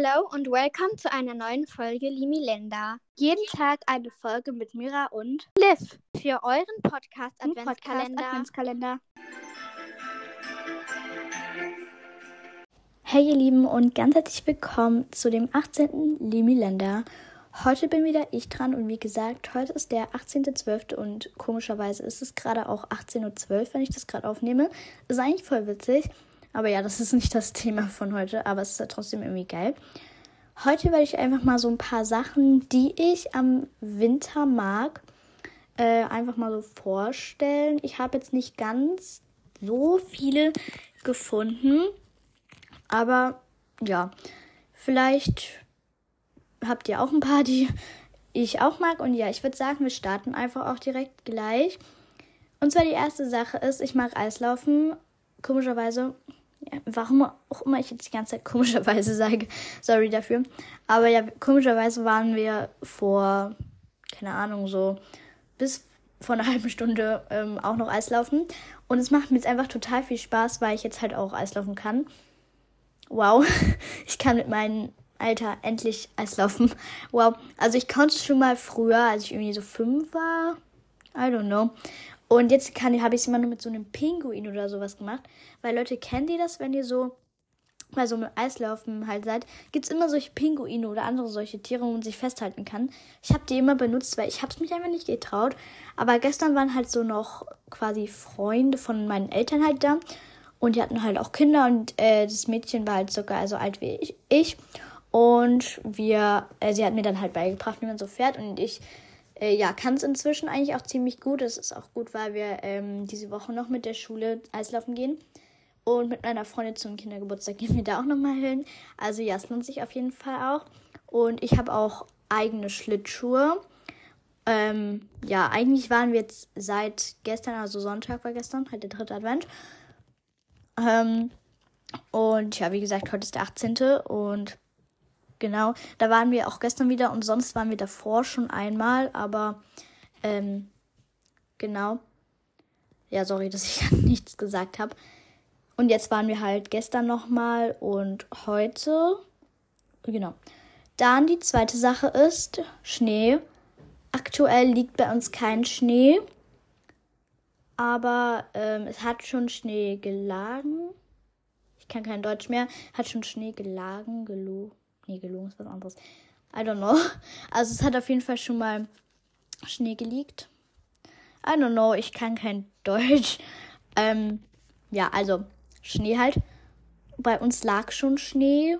Hello und welcome zu einer neuen Folge Limilenda. Jeden Tag eine Folge mit Mira und Liv für euren Podcast Adventskalender. Podcast Adventskalender. Hey ihr Lieben und ganz herzlich willkommen zu dem 18. Limilenda. Heute bin wieder ich dran und wie gesagt, heute ist der 18.12. und komischerweise ist es gerade auch 18.12 Uhr, wenn ich das gerade aufnehme. Ist eigentlich voll witzig. Aber ja, das ist nicht das Thema von heute, aber es ist ja trotzdem irgendwie geil. Heute werde ich einfach mal so ein paar Sachen, die ich am Winter mag, äh, einfach mal so vorstellen. Ich habe jetzt nicht ganz so viele gefunden, aber ja, vielleicht habt ihr auch ein paar, die ich auch mag. Und ja, ich würde sagen, wir starten einfach auch direkt gleich. Und zwar die erste Sache ist, ich mag Eislaufen. Komischerweise ja, warum auch immer ich jetzt die ganze Zeit komischerweise sage, sorry dafür. Aber ja, komischerweise waren wir vor, keine Ahnung, so bis vor einer halben Stunde ähm, auch noch Eislaufen. Und es macht mir jetzt einfach total viel Spaß, weil ich jetzt halt auch Eislaufen kann. Wow, ich kann mit meinem Alter endlich Eislaufen. Wow, also ich konnte es schon mal früher, als ich irgendwie so fünf war. I don't know. Und jetzt habe ich es immer nur mit so einem Pinguin oder sowas gemacht. Weil Leute, kennt ihr das, wenn ihr so bei so einem Eislaufen halt seid, gibt es immer solche Pinguine oder andere solche Tiere, wo man sich festhalten kann. Ich habe die immer benutzt, weil ich habe es mich einfach nicht getraut. Aber gestern waren halt so noch quasi Freunde von meinen Eltern halt da. Und die hatten halt auch Kinder und äh, das Mädchen war halt sogar so alt wie ich. ich. Und wir, äh, sie hat mir dann halt beigebracht, wie man so fährt. Und ich äh, ja, kann es inzwischen eigentlich auch ziemlich gut. Das ist auch gut, weil wir ähm, diese Woche noch mit der Schule Eislaufen gehen. Und mit meiner Freundin zum Kindergeburtstag gehen wir da auch nochmal hin. Also ja, es lohnt sich auf jeden Fall auch. Und ich habe auch eigene Schlittschuhe. Ähm, ja, eigentlich waren wir jetzt seit gestern, also Sonntag war gestern, halt der dritte Advent. Ähm, und ja, wie gesagt, heute ist der 18. Und Genau, da waren wir auch gestern wieder und sonst waren wir davor schon einmal, aber ähm, genau. Ja, sorry, dass ich nichts gesagt habe. Und jetzt waren wir halt gestern nochmal und heute. Genau. Dann die zweite Sache ist Schnee. Aktuell liegt bei uns kein Schnee. Aber ähm, es hat schon Schnee gelagen. Ich kann kein Deutsch mehr. Hat schon Schnee gelagen, gelogen. Nee, gelungen ist was anderes. I don't know. Also es hat auf jeden Fall schon mal Schnee geliegt. I don't know, ich kann kein Deutsch. Ähm, ja, also Schnee halt. Bei uns lag schon Schnee.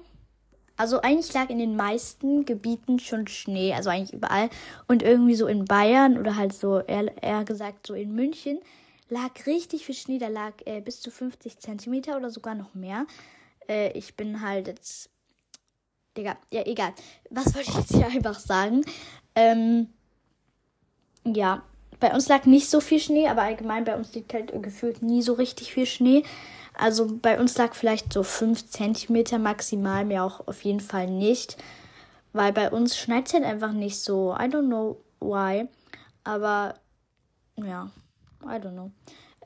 Also eigentlich lag in den meisten Gebieten schon Schnee, also eigentlich überall. Und irgendwie so in Bayern oder halt so, eher, eher gesagt so in München, lag richtig viel Schnee. Da lag äh, bis zu 50 Zentimeter oder sogar noch mehr. Äh, ich bin halt jetzt Digga, ja, egal. Was wollte ich jetzt hier einfach sagen? Ähm, ja, bei uns lag nicht so viel Schnee, aber allgemein bei uns liegt halt gefühlt nie so richtig viel Schnee. Also bei uns lag vielleicht so 5 cm maximal, mehr auch auf jeden Fall nicht. Weil bei uns schneit es halt einfach nicht so. I don't know why. Aber ja, I don't know.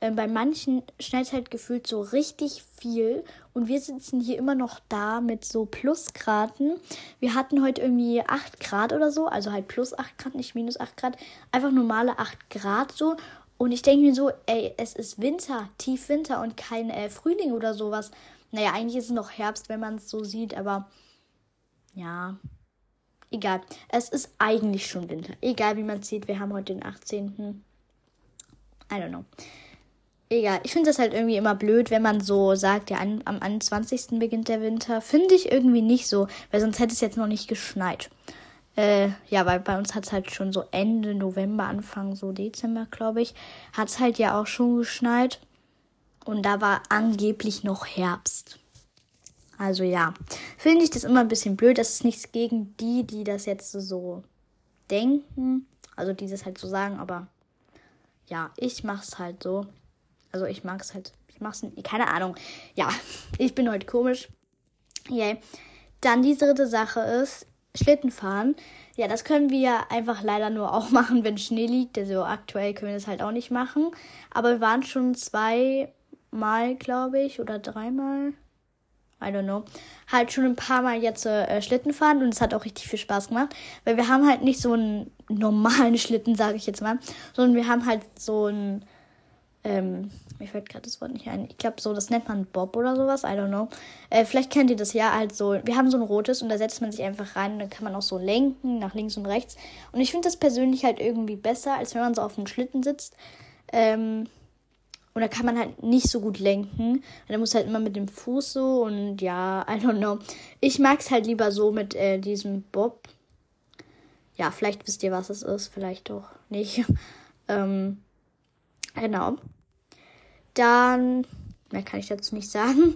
Äh, bei manchen schneit halt gefühlt so richtig viel und wir sitzen hier immer noch da mit so Plusgraden. Wir hatten heute irgendwie 8 Grad oder so, also halt plus 8 Grad, nicht minus 8 Grad, einfach normale 8 Grad so. Und ich denke mir so, ey, es ist Winter, tief Winter und kein äh, Frühling oder sowas. Naja, eigentlich ist es noch Herbst, wenn man es so sieht, aber ja, egal. Es ist eigentlich schon Winter. Egal wie man es sieht, wir haben heute den 18. I don't know. Egal, ich finde das halt irgendwie immer blöd, wenn man so sagt, ja, am 21. beginnt der Winter. Finde ich irgendwie nicht so, weil sonst hätte es jetzt noch nicht geschneit. Äh, ja, weil bei uns hat es halt schon so Ende November, Anfang so Dezember, glaube ich, hat es halt ja auch schon geschneit. Und da war angeblich noch Herbst. Also ja, finde ich das immer ein bisschen blöd. Das ist nichts gegen die, die das jetzt so denken. Also die das halt so sagen, aber ja, ich mache es halt so. Also ich mag es halt. Ich mache es. Keine Ahnung. Ja, ich bin heute komisch. Yay. Dann die dritte Sache ist Schlittenfahren. Ja, das können wir einfach leider nur auch machen, wenn Schnee liegt. Also aktuell können wir das halt auch nicht machen. Aber wir waren schon zweimal, glaube ich, oder dreimal. I don't know, halt schon ein paar Mal jetzt äh, Schlitten fahren und es hat auch richtig viel Spaß gemacht, weil wir haben halt nicht so einen normalen Schlitten, sage ich jetzt mal, sondern wir haben halt so einen, ähm, mir fällt gerade das Wort nicht ein. Ich glaube, so, das nennt man Bob oder sowas. I don't know. Äh, vielleicht kennt ihr das ja halt so. Wir haben so ein rotes und da setzt man sich einfach rein und dann kann man auch so lenken, nach links und rechts. Und ich finde das persönlich halt irgendwie besser, als wenn man so auf einem Schlitten sitzt. Ähm, und da kann man halt nicht so gut lenken. Da muss halt immer mit dem Fuß so und ja, I don't know. Ich mag es halt lieber so mit äh, diesem Bob. Ja, vielleicht wisst ihr, was es ist, vielleicht doch nicht. ähm, genau. Dann, mehr kann ich dazu nicht sagen.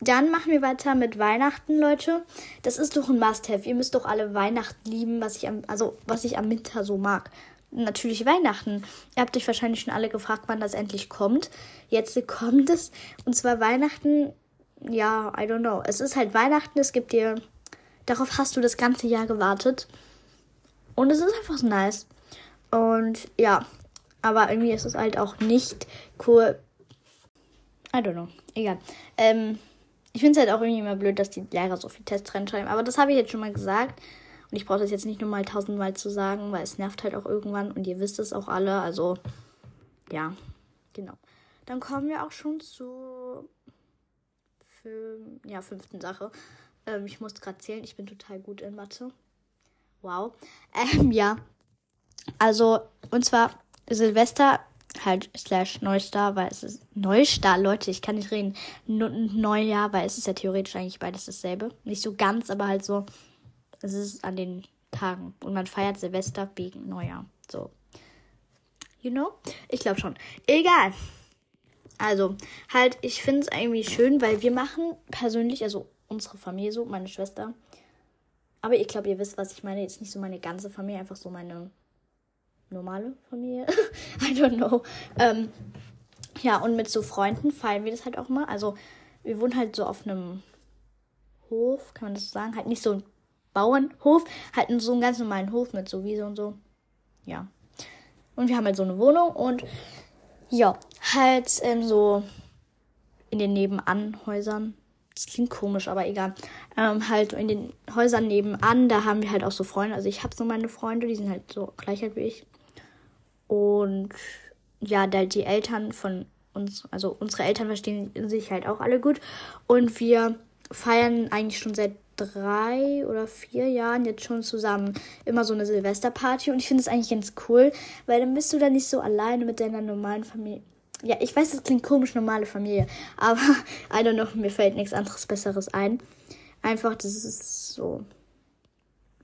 Dann machen wir weiter mit Weihnachten, Leute. Das ist doch ein Must-have. Ihr müsst doch alle Weihnachten lieben, was ich am, also was ich am Winter so mag natürlich Weihnachten. Ihr habt euch wahrscheinlich schon alle gefragt, wann das endlich kommt. Jetzt kommt es. Und zwar Weihnachten, ja, I don't know. Es ist halt Weihnachten, es gibt dir. Darauf hast du das ganze Jahr gewartet. Und es ist einfach so nice. Und ja, aber irgendwie ist es halt auch nicht cool. I don't know. Egal. Ähm, ich finde es halt auch irgendwie immer blöd, dass die Lehrer so viel Tests reinschreiben. Aber das habe ich jetzt schon mal gesagt. Und ich brauche das jetzt nicht nur mal tausendmal zu sagen, weil es nervt halt auch irgendwann und ihr wisst es auch alle. Also, ja, genau. Dann kommen wir auch schon zur ja, fünften Sache. Ähm, ich muss gerade zählen, ich bin total gut in Mathe. Wow. Ähm, ja. Also, und zwar Silvester halt slash Neustar, weil es ist Neustar, Leute, ich kann nicht reden. Neujahr, weil es ist ja theoretisch eigentlich beides dasselbe. Nicht so ganz, aber halt so es ist an den Tagen. Und man feiert Silvester wegen Neujahr. So. You know? Ich glaube schon. Egal. Also, halt, ich finde es irgendwie schön, weil wir machen persönlich, also unsere Familie so, meine Schwester. Aber ich glaube, ihr wisst, was ich meine. Jetzt nicht so meine ganze Familie, einfach so meine normale Familie. I don't know. Ähm, ja, und mit so Freunden feiern wir das halt auch mal. Also, wir wohnen halt so auf einem Hof, kann man das so sagen? Halt nicht so ein Bauernhof, halt so einen ganz normalen Hof mit so Wiese und so. Ja. Und wir haben halt so eine Wohnung und ja, halt ähm, so in den Nebenanhäusern. Das klingt komisch, aber egal. Ähm, halt in den Häusern nebenan, da haben wir halt auch so Freunde. Also ich habe so meine Freunde, die sind halt so gleich halt wie ich. Und ja, da die Eltern von uns, also unsere Eltern verstehen sich halt auch alle gut. Und wir feiern eigentlich schon seit drei oder vier Jahren jetzt schon zusammen immer so eine Silvesterparty und ich finde es eigentlich ganz cool, weil dann bist du da nicht so alleine mit deiner normalen Familie. Ja, ich weiß, das klingt komisch, normale Familie, aber I don't know, mir fällt nichts anderes Besseres ein. Einfach, das ist so.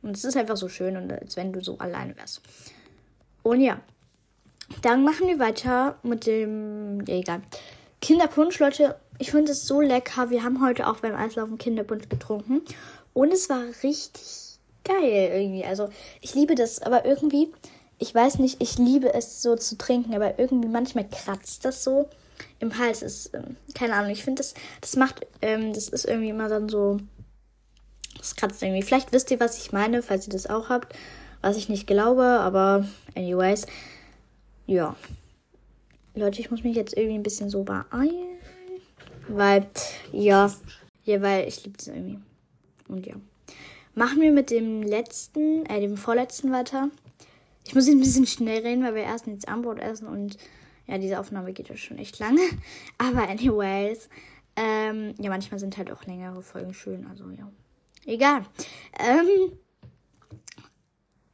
Und es ist einfach so schön, als wenn du so alleine wärst. Und ja, dann machen wir weiter mit dem. Ja, egal. Kinderpunsch, Leute, ich finde es so lecker. Wir haben heute auch beim Eislaufen Kinderpunsch getrunken. Und es war richtig geil irgendwie. Also, ich liebe das, aber irgendwie, ich weiß nicht, ich liebe es so zu trinken, aber irgendwie manchmal kratzt das so im Hals. Ist, ähm, keine Ahnung, ich finde das, das macht, ähm, das ist irgendwie immer dann so, das kratzt irgendwie. Vielleicht wisst ihr, was ich meine, falls ihr das auch habt. Was ich nicht glaube, aber anyways. Ja. Leute, ich muss mich jetzt irgendwie ein bisschen so beeilen. Weil, ja, ja, weil ich liebe es irgendwie. Und ja. Machen wir mit dem letzten, äh, dem vorletzten weiter. Ich muss jetzt ein bisschen schnell reden, weil wir erst jetzt Anbrot essen und ja, diese Aufnahme geht ja schon echt lange. Aber anyways, ähm, ja, manchmal sind halt auch längere Folgen schön, also ja. Egal. Ähm,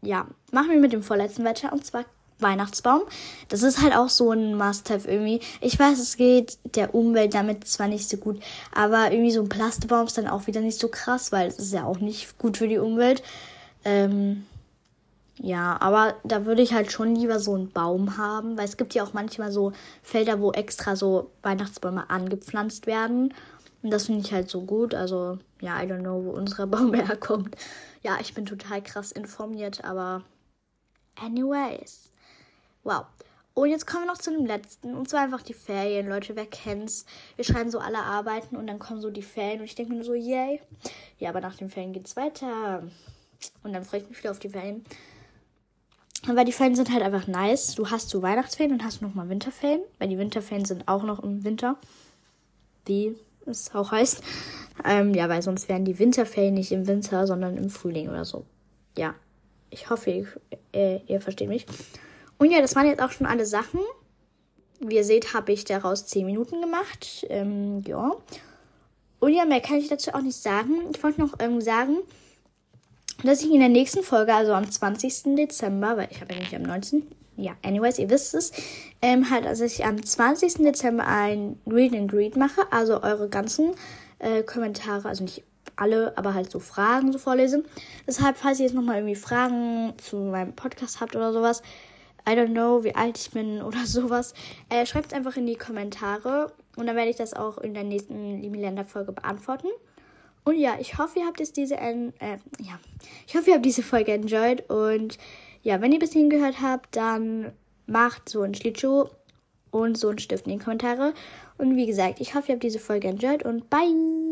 ja, machen wir mit dem vorletzten weiter und zwar Weihnachtsbaum. Das ist halt auch so ein Must-Have irgendwie. Ich weiß, es geht der Umwelt damit zwar nicht so gut, aber irgendwie so ein Plastebaum ist dann auch wieder nicht so krass, weil es ist ja auch nicht gut für die Umwelt. Ähm, ja, aber da würde ich halt schon lieber so einen Baum haben, weil es gibt ja auch manchmal so Felder, wo extra so Weihnachtsbäume angepflanzt werden. Und das finde ich halt so gut. Also, ja, I don't know, wo unser Baum herkommt. Ja, ich bin total krass informiert, aber anyways. Wow. Und jetzt kommen wir noch zu dem letzten. Und zwar einfach die Ferien, Leute. Wer kennt's? Wir schreiben so alle Arbeiten und dann kommen so die Ferien. Und ich denke nur so, yay. Ja, aber nach den Ferien geht's weiter. Und dann freue ich mich wieder auf die Ferien. Weil die Ferien sind halt einfach nice. Du hast so Weihnachtsferien und hast nochmal Winterferien. Weil die Winterferien sind auch noch im Winter. Wie es auch heißt. Ähm, ja, weil sonst wären die Winterferien nicht im Winter, sondern im Frühling oder so. Ja, ich hoffe, ihr, äh, ihr versteht mich. Und ja, das waren jetzt auch schon alle Sachen. Wie ihr seht, habe ich daraus 10 Minuten gemacht. Ähm, ja. Und ja, mehr kann ich dazu auch nicht sagen. Ich wollte noch ähm, sagen, dass ich in der nächsten Folge, also am 20. Dezember, weil ich habe ja nicht am 19. Ja, anyways, ihr wisst es, ähm, halt, also ich am 20. Dezember ein Read and Greet mache, also eure ganzen äh, Kommentare, also nicht alle, aber halt so Fragen so vorlese. Deshalb, falls ihr jetzt nochmal irgendwie Fragen zu meinem Podcast habt oder sowas, I don't know, wie alt ich bin oder sowas, äh, schreibt es einfach in die Kommentare und dann werde ich das auch in der nächsten Limiländer-Folge beantworten. Und ja, ich hoffe, ihr habt jetzt diese, äh, ja, ich hoffe, ihr habt diese Folge enjoyed. Und ja, wenn ihr bis hierhin gehört habt, dann macht so ein Schlittschuh und so ein Stift in die Kommentare. Und wie gesagt, ich hoffe, ihr habt diese Folge enjoyed und bye!